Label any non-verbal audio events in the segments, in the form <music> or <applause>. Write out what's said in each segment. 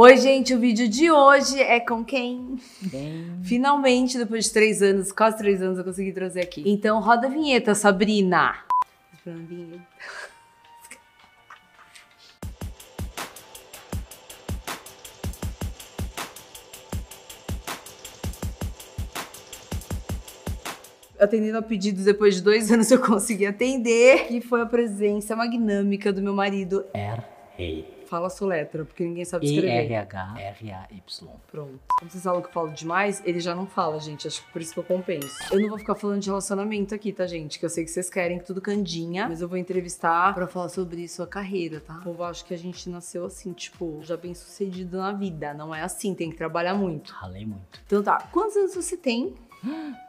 Oi, gente, o vídeo de hoje é com quem? Bem... Finalmente, depois de três anos, quase três anos, eu consegui trazer aqui. Então, roda a vinheta, Sabrina. Vinheta. atendendo a pedidos depois de dois <laughs> anos eu consegui atender, que foi a presença magnâmica do meu marido. Fala a sua letra, porque ninguém sabe escrever. E-R-H-R-A-Y. Pronto. Quando vocês falam que eu falo demais, ele já não fala, gente. Acho que por isso que eu compenso. Eu não vou ficar falando de relacionamento aqui, tá, gente? Que eu sei que vocês querem tudo candinha, mas eu vou entrevistar pra falar sobre sua carreira, tá? O povo acha que a gente nasceu assim, tipo, já bem sucedido na vida. Não é assim, tem que trabalhar muito. Ralei muito. Então tá, quantos anos você tem? <gasps>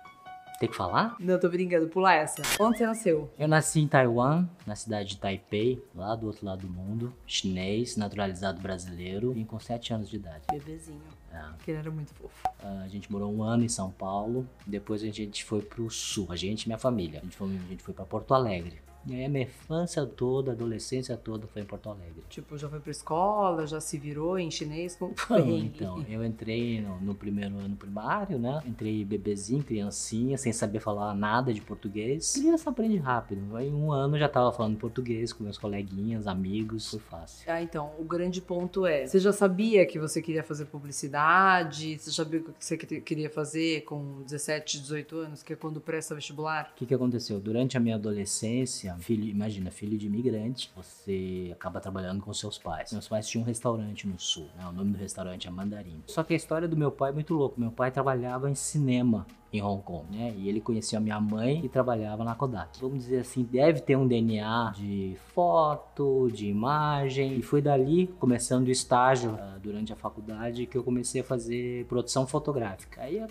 Tem que falar? Não, tô brincando, pula essa. Onde você nasceu? Eu nasci em Taiwan, na cidade de Taipei, lá do outro lado do mundo. Chinês, naturalizado brasileiro, vim com 7 anos de idade. Bebezinho. É. Que ele era muito fofo. A gente morou um ano em São Paulo, depois a gente foi pro sul, a gente e minha família. A gente foi, a gente foi pra Porto Alegre. E aí a minha infância toda, adolescência toda foi em Porto Alegre. Tipo, já foi pra escola, já se virou em chinês? Como Não, foi? então, eu entrei no, no primeiro ano primário, né? Entrei bebezinho, criancinha, sem saber falar nada de português. Criança aprende rápido. Aí em um ano já tava falando português com meus coleguinhas, amigos, foi fácil. Ah, então, o grande ponto é, você já sabia que você queria fazer publicidade? Você já sabia o que você que- queria fazer com 17, 18 anos, que é quando presta vestibular? O que, que aconteceu? Durante a minha adolescência, filho, imagina, filho de imigrante, você acaba trabalhando com seus pais. Meus pais tinham um restaurante no sul, né? O nome do restaurante é Mandarim. Só que a história do meu pai é muito louco. Meu pai trabalhava em cinema em Hong Kong, né? E ele conhecia a minha mãe e trabalhava na Kodak. Vamos dizer assim, deve ter um DNA de foto, de imagem. E foi dali, começando o estágio ah, durante a faculdade, que eu comecei a fazer produção fotográfica. Aí a,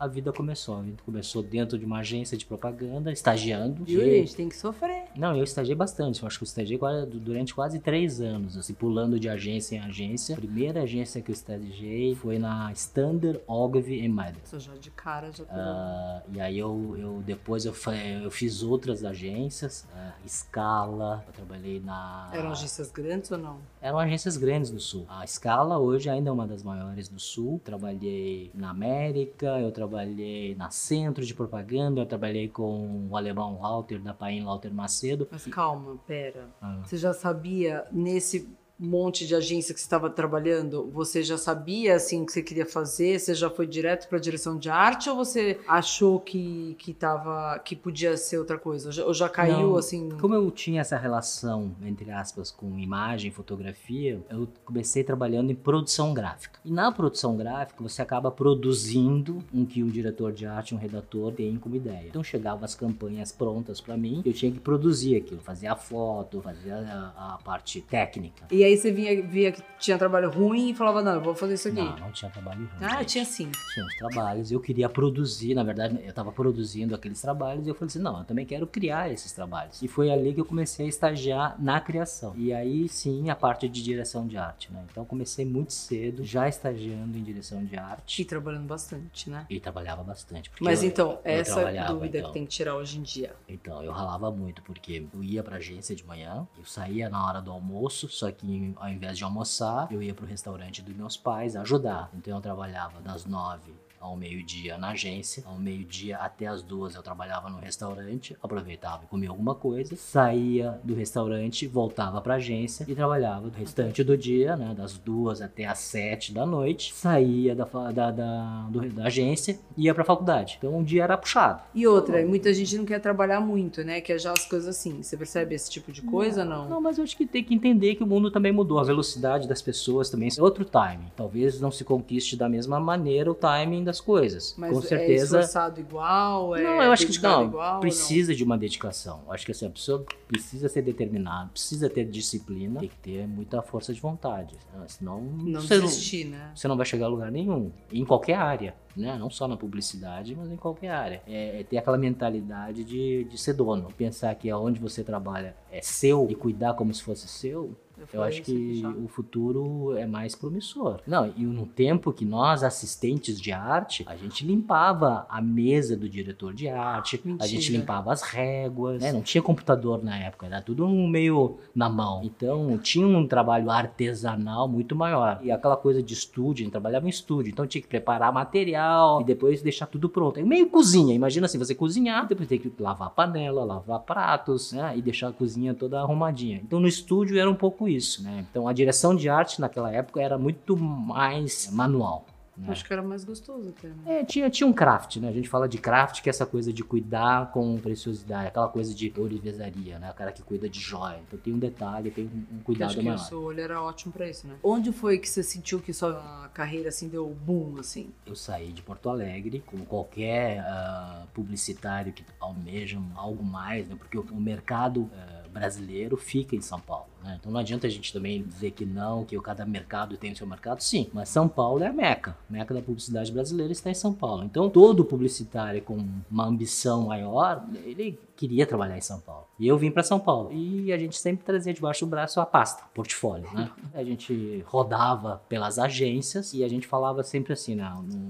a vida começou. A vida começou dentro de uma agência de propaganda, estagiando. E- gente? Tem que sofrer. não, eu estagiei bastante. Eu acho que eu estagiei quase- durante quase três anos, assim, pulando de agência em agência. A primeira agência que eu estagiei foi na Standard Ogilvy Madison. Isso já de cara já. Ah, e aí eu, eu depois eu, eu fiz outras agências, ah, Scala, eu trabalhei na. Eram agências grandes ou não? Eram agências grandes do Sul. A Scala hoje ainda é uma das maiores do Sul. Trabalhei na América, eu trabalhei na Centro de Propaganda, eu trabalhei com o alemão Lauter, da Paim Lauter Macedo. Mas calma, pera. Ah. Você já sabia, nesse monte de agência que estava trabalhando, você já sabia, assim, o que você queria fazer? Você já foi direto para a direção de arte ou você achou que, que, tava, que podia ser outra coisa? Ou já, caiu, Não, assim... Como eu tinha essa relação, entre aspas, com imagem fotografia, eu comecei trabalhando em produção gráfica. E na produção gráfica, você acaba produzindo um que o diretor de arte, um redator, tem como ideia. Então chegavam as campanhas prontas para mim, eu tinha que produzir aquilo, fazer a foto, fazer a, a parte técnica. E aí você vinha, via que tinha trabalho ruim e falava, não, eu vou fazer isso aqui. Não, não tinha trabalho ruim. ah, gente. tinha sim. Tinha os trabalhos, eu queria produzir, na verdade, eu estava produzindo aqueles trabalhos e eu falei assim, não, eu também quero criar esses trabalhos. E foi ali que eu comecei a estagiar na criação. E aí sim, a parte de direção de arte, né? Então comecei muito cedo, já estagiando em direção de E arte. trabalhando bastante, né? E trabalhava bastante. Mas eu- então, eu essa é dúvida então. que tem que tirar hoje em dia. Então, eu ralava muito, porque eu ia pra agência de manhã, eu saía na hora do almoço, só que ao invés de almoçar, eu ia pro restaurante dos meus pais ajudar. Então eu trabalhava das nove ao meio-dia na agência, ao meio-dia até as duas eu trabalhava no restaurante, aproveitava e comia alguma coisa, saía do restaurante, voltava pra agência e trabalhava o restante do dia, né, das duas até as sete da noite, saía da, da, da, do- da agência e ia pra faculdade. Então o dia era puxado. E outra, muita gente não quer trabalhar muito, né? Quer já as coisas assim. Você percebe esse tipo de coisa, não? Não, mas eu acho que tem que entender que o mundo também mudou. A velocidade das pessoas também é outro timing. Talvez não se conquiste da mesma maneira o timing das coisas. Mas Com é certeza. esforçado igual? É não, eu acho que não. igual, precisa de uma dedicação. Eu acho que assim, a pessoa precisa ser determinada, precisa ter disciplina, tem que ter muita força de vontade. Ah, Senão Não, não você, não, desistir, né? você não vai chegar a lugar nenhum. Em qualquer área. Né? Não só na publicidade, mas em qualquer área. É, é ter aquela mentalidade de, de ser dono. Pensar que aonde você trabalha é seu e cuidar como se fosse seu, Eu acho que o futuro é mais promissor. Não, e no tempo que nós, assistentes de arte, a gente limpava a mesa do diretor de arte, Mentira. a gente limpava as réguas, né? Não tinha computador na época, era tudo meio na mão. Então, tinha um trabalho artesanal muito maior. E aquela coisa de estúdio, a gente trabalhava em estúdio, então tinha que preparar material e depois deixar tudo pronto. É meio cozinha, imagina assim, você cozinhar, depois tem que lavar panela, lavar pratos, né? E deixar a cozinha toda arrumadinha. Então, no estúdio era um pouco isso, né? Então, a direção de arte naquela época era muito mais manual. Né? Acho que era mais gostoso até. Né? É, tinha, tinha um craft, né? A gente fala de craft, que é essa coisa de cuidar com preciosidade, aquela coisa de ourivesaria, né? O cara que cuida de joia. Então tem um detalhe, tem um, cuidado acho maior. Acho que o seu olho era ótimo pra isso, né? Onde foi que você sentiu que sua carreira, assim, deu boom, assim? Eu saí de Porto Alegre, como qualquer uh, publicitário que almeja algo mais, né? Porque o, o mercado... Uh, brasileiro fica em São Paulo. Né? Então não adianta a gente também dizer que não, que cada mercado tem o seu mercado. Sim, mas São Paulo é a meca. A meca da publicidade brasileira está em São Paulo. Então todo publicitário com uma ambição maior, ele queria trabalhar em São Paulo. E eu vim para São Paulo. E a gente sempre trazia debaixo do braço a pasta, portfólio, né? A gente rodava pelas agências e a gente falava sempre assim, né?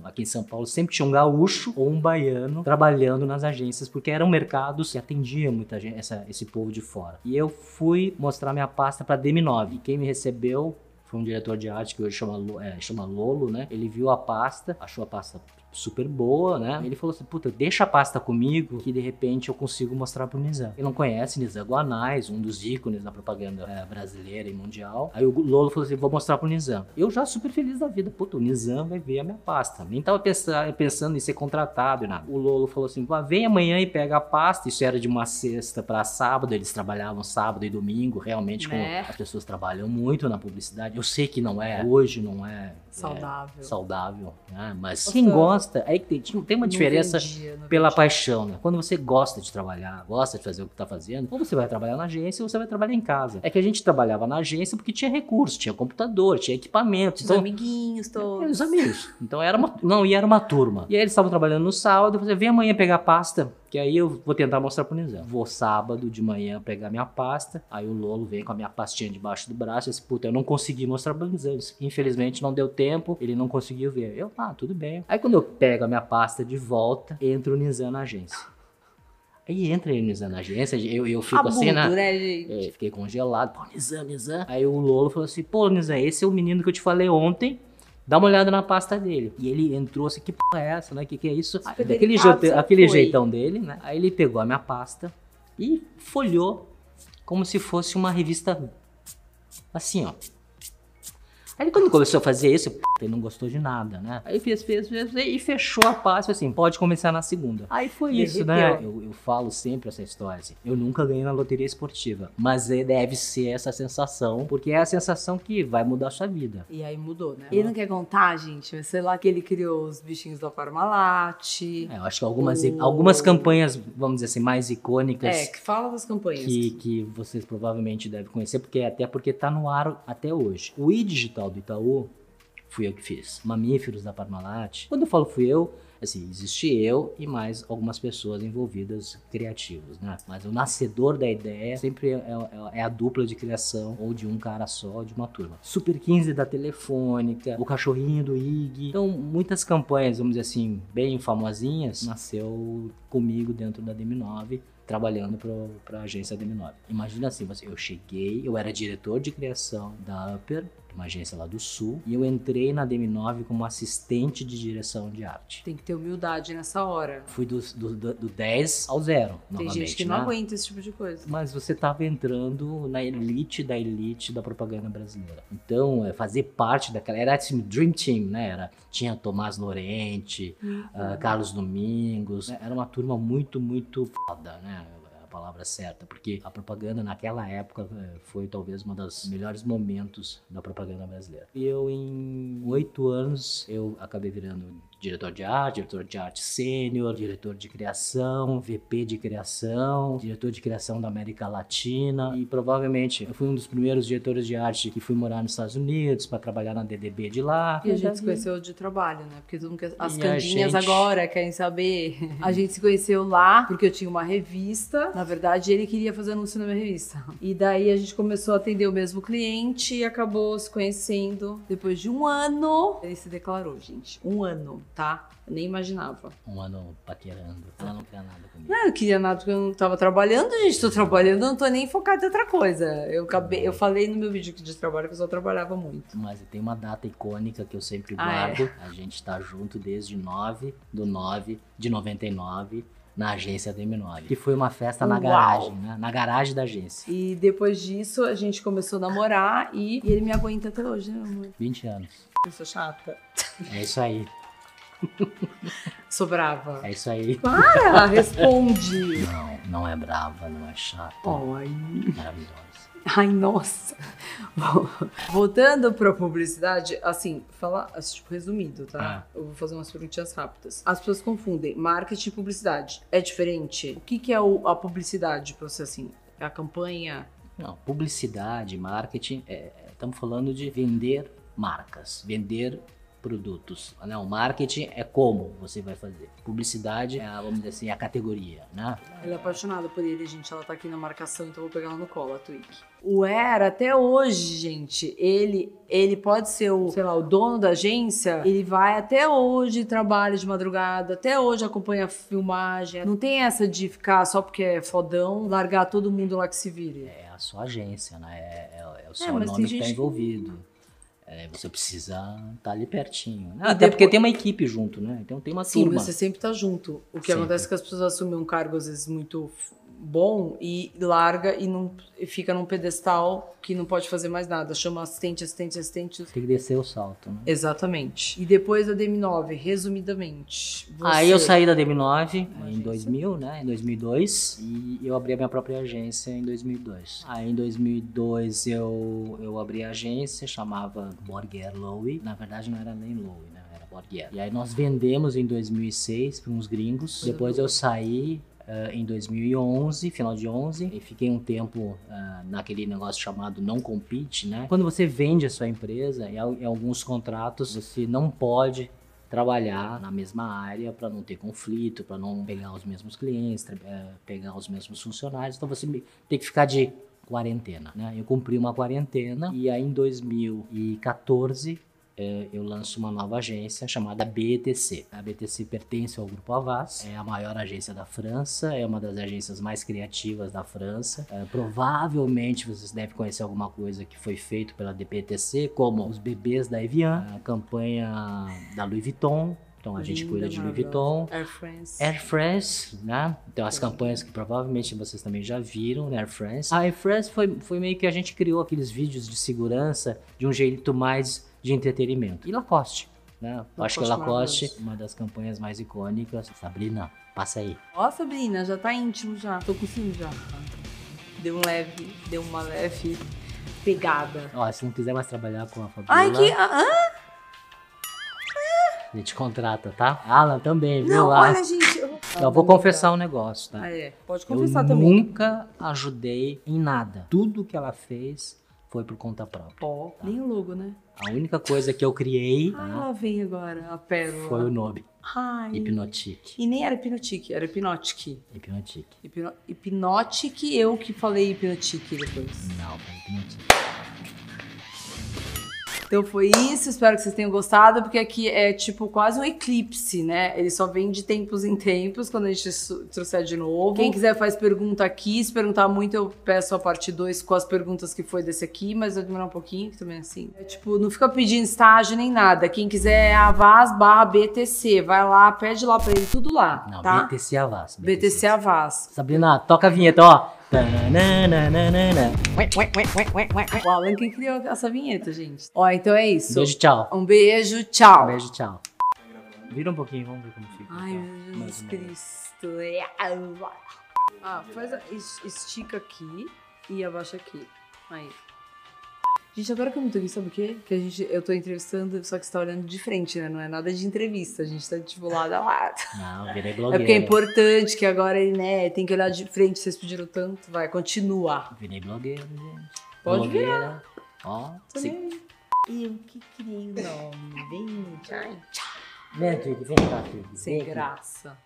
aqui em São Paulo sempre tinha um gaúcho ou um baiano trabalhando nas agências, porque eram mercados que atendiam muita gente, essa, esse povo de fora. E eu fui mostrar minha pasta para Demi9. Quem me recebeu foi um diretor de arte que hoje chama, é, chama Lolo, né? Ele viu a pasta, achou a pasta super boa, né? Ele falou assim, puta, deixa a pasta comigo que de repente eu consigo mostrar pro Nizam. Ele não conhece Nizam Guanais, um dos ícones da propaganda é, brasileira e mundial. Aí o Lolo falou assim, vou mostrar pro Nizam. Eu já super feliz da vida, puta, o Nizam vai ver a minha pasta. Nem tava pensando, pensando em ser contratado e nada. O Lolo falou assim, vem amanhã e pega a pasta. Isso era de uma sexta para sábado, eles trabalhavam sábado e domingo, realmente, né? como as pessoas trabalham muito na publicidade. Eu sei que não é, hoje não é saudável, é, saudável né? mas quem gosta, aí tem, tem uma diferença vendia, pela vendia. paixão, né? Quando você gosta de trabalhar, gosta de fazer o que está fazendo, ou você vai trabalhar na agência ou você vai trabalhar em casa. É que a gente trabalhava na agência porque tinha recursos, tinha computador, tinha equipamento. Os então, amiguinhos todos. É, os amigos. Então era uma, não, e era uma turma. E aí eles estavam trabalhando no sábado, você vem amanhã pegar pasta, que aí eu vou tentar mostrar pro Nizam. Vou sábado de manhã pegar minha pasta, aí o Lolo vem com a minha pastinha debaixo do braço e diz, puta, eu não consegui mostrar pro Nizam. Infelizmente não deu tempo, ele não conseguiu ver. Eu, ah, tudo bem. Aí quando eu pego a minha pasta de volta, entro o Nizam na agência. Aí entra ele Nizam na agência, eu, eu fico Abundo, assim, né? né gente? É, fiquei congelado. Pô, Nizam, Nizam. Aí o Lolo falou assim, pô, Nizam, esse é o menino que eu te falei ontem Dá uma olhada na pasta dele. E ele entrou assim, que porra é essa, né? Que que é isso? Daquele jeite, aquele jeitão dele, né? Aí ele pegou a minha pasta e folhou como se fosse uma revista assim, ó. Aí quando começou a fazer isso, ele não gostou de nada, né? Aí fez, fez, fez, fez e fechou a pasta assim, pode começar na segunda. Aí foi isso, né? Eu, eu, falo sempre essa história assim, eu nunca ganhei na loteria esportiva, mas é, deve ser essa sensação, porque é a sensação que vai mudar a sua vida. E aí mudou, né? Ele não quer contar, gente, sei lá que ele criou os bichinhos da Parmalat. É, eu acho que algumas, o... algumas campanhas, vamos dizer assim, mais icônicas. É, que fala das campanhas. Que, que vocês provavelmente devem conhecer, porque até porque tá no ar até hoje. O e-digital do Itaú, fui eu que fiz. Mamíferos da Parmalat. Quando eu falo fui eu, assim, existe eu e mais algumas pessoas envolvidas criativos, né? Mas o nascedor da ideia sempre é, é, é, a dupla de criação, ou de um cara só, de uma turma. Super 15 da Telefônica, o cachorrinho do IG. Então, muitas campanhas, vamos dizer assim, bem famosinhas, nasceu comigo dentro da DM9 trabalhando para a agência DM9. Imagina assim, eu cheguei, eu era diretor de criação da Upper, uma agência lá do Sul, e eu entrei na DM9 como assistente de direção de arte. Tem que ter humildade nessa hora. Fui do, do, do, do 10 ao 0, Tem gente que não né? aguenta esse tipo de coisa. Mas você estava entrando na elite da elite da propaganda brasileira. Então, é, fazer parte daquela... Era assim, Dream Team, né? Era, tinha Tomás Lorente, uhum. uh, Carlos Domingos. Era uma turma muito, muito foda, né? Palavra certa, porque a propaganda naquela época eh, foi talvez um dos melhores momentos da propaganda brasileira. E eu, em oito anos, eu acabei virando diretor de arte, diretor de arte sênior, diretor de criação, VP de criação, diretor de criação da América Latina e provavelmente eu fui um dos primeiros diretores de arte que fui morar nos Estados Unidos para trabalhar na DDB de lá. E a gente se conheceu de trabalho, né? Porque quer... as e candinhas gente... agora querem saber. <laughs> A gente se conheceu lá porque eu tinha uma revista na Na verdade, ele queria fazer anúncio na minha revista. E daí a gente começou a atender o mesmo cliente e acabou se conhecendo. Depois de um ano, ele se declarou, gente. Um ano, tá? Eu nem imaginava. Um ano paquerando. Ela não quer nada comigo. Não, eu queria nada porque eu não tava trabalhando, gente. Tô trabalhando, não tô nem focada em outra coisa. Eu, acabei, eu falei no meu vídeo de trabalho que eu só trabalhava muito. Mas tem uma data icônica que eu sempre Ah, guardo. A gente tá junto desde 9 do 9 de 99 na agência da M9. Que foi uma festa na Uau! garagem, né? Na garagem da agência. E depois disso, a gente começou a namorar e, e ele me aguenta até hoje, né, amor? 20 anos. Eu sou chata. É isso aí. Sou brava. É isso aí. Para, responde. Não, não é brava, não é chata. Ai, Maravilhosa. <laughs> ai, nossa. Bom, <laughs> Voltando pra publicidade, assim, falar, tipo, resumido, tá? Eu vou fazer umas perguntinhas rápidas. As pessoas confundem marketing e publicidade. É diferente? O que, que é o- a publicidade pra você, assim? É a campanha? Não, publicidade, marketing, é- estamos falando de vender marcas, vender produtos. Né? O marketing é como você vai fazer. Publicidade é, vamos dizer assim, a categoria, né? Ela é apaixonada por ele, gente. Ela tá aqui na marcação, então eu vou pegar ela no colo, a Twig. O Era, até hoje, gente, ele, ele pode ser o, sei lá, o dono da agência. Ele vai até hoje, trabalha de madrugada, até hoje acompanha a filmagem. Não tem essa de ficar só porque é fodão, largar todo mundo lá que se vire. É a sua agência, né? É, é- é o seu mas nome que está gente que- envolvido. É, você precisa estar ali pertinho. E Até depois- porque tem uma equipe junto, né? Então tem uma Sim, turma. mas você sempre tá junto. O que Sempre. acontece é que as pessoas assumem um cargo, às vezes, muito bom e larga e, não, e fica num pedestal que não pode fazer mais nada. Chama assistente, assistente, assistente. Tem que descer o salto, né? Exatamente. E depois da DM9, resumidamente. você- Aí eu saí da DM9 Uma em agência? 2000, né? Em 2002. E eu abri a minha própria agência em 2002. Aí em 2002 eu, eu abri a agência, chamava Borger Lowy. Na verdade não era nem Lowy, né? Era Borger. E aí nós vendemos em 2006 para uns gringos. Depois eu saí eh, em 2011, final de 11, e fiquei um tempo ah, naquele negócio chamado não compete, né? Quando você vende a sua empresa, em, al- em alguns contratos você não pode trabalhar na mesma área para não ter conflito, para não pegar os mesmos clientes, eh, pegar os mesmos funcionários. Então você tem que ficar de quarentena, né? Eu cumpri uma quarentena e aí em 2014 eh, eu lanço uma nova agência chamada BTC. A BTC pertence ao Grupo Avas, é a maior agência da França, é uma das agências mais criativas da França. Eh, provavelmente vocês devem conhecer alguma coisa que foi feito pela DPTC, como os bebês da Evian, a campanha da Louis Vuitton. Então a gente Linda, cuida de Louis. Vuitton. Air France. Air France, né? Então as campanhas que provavelmente vocês também já viram, né? Air France. A Air France foi, foi meio que a gente criou aqueles vídeos de segurança de um jeito mais de entretenimento. E Lacoste, né? Eu Acho que Lacoste Lacoste, uma das campanhas mais icônicas. Sabrina, passa aí. Ó, Sabrina, já tá íntimo já. Tô com ciúme já. Deu um leve, deu uma leve pegada. Ó, se não quiser mais trabalhar com a Fabiola, Ai, que. Ah, a gente contrata, tá? Alan também, viu? não, olha, gente. Eu, Eu vou confessar um negócio, tá? Ah, é. Pode Eu confessar também. nunca ajudei em nada. Tudo que ela fez foi por conta própria. Ó, nem o logo, né? A única coisa que eu criei Ah, tá, ela vem agora, a pérola. foi o nome. Ai. Hipnotique. E nem era hipnotique, era hipnotique. Hipnotique. Hipno... Hipnotique, eu que falei hipnotique depois. Não, foi hipnotique. Então foi isso, espero que vocês tenham gostado, porque aqui é tipo quase um eclipse, né? Ele só vem de tempos em tempos, quando a gente trouxer de novo. Quem quiser faz pergunta aqui, se perguntar muito eu peço a parte 2 com as perguntas que foi desse aqui, mas vai demorar um pouquinho, que também é assim. É tipo, não fica pedindo estágio nem nada. Quem quiser é Avaz barra BTC, vai lá, pede lá pra ele, tudo lá, Não, tá? BTC Avaz. BTC Avaz. Sabrina, toca a vinheta, ó. O Alan que criou essa vinheta, gente. Ó, então é isso. Beijo, tchau. Um beijo, tchau. Beijo, tchau. Vira um pouquinho, vamos ver como fica. Ai, meu Jesus. Cristo. Ah, faz estica aqui e abaixa aqui. Aí. Gente, agora que eu me toquei, sabe o quê? Que a gente, eu tô entrevistando, só que você tá olhando de frente, né? Não é nada de entrevista, a gente tá tipo lado a lado. Não, virei É blogueira. porque é importante que agora ele, né, tem que olhar de frente, vocês pediram tanto, vai, continua. Virei blogueira, gente. Pode blogueira. Ó, se... Também. Eu que criei o nome, vem, tchau. Vem, Twig, vem cá. Sem Vem aqui. graça.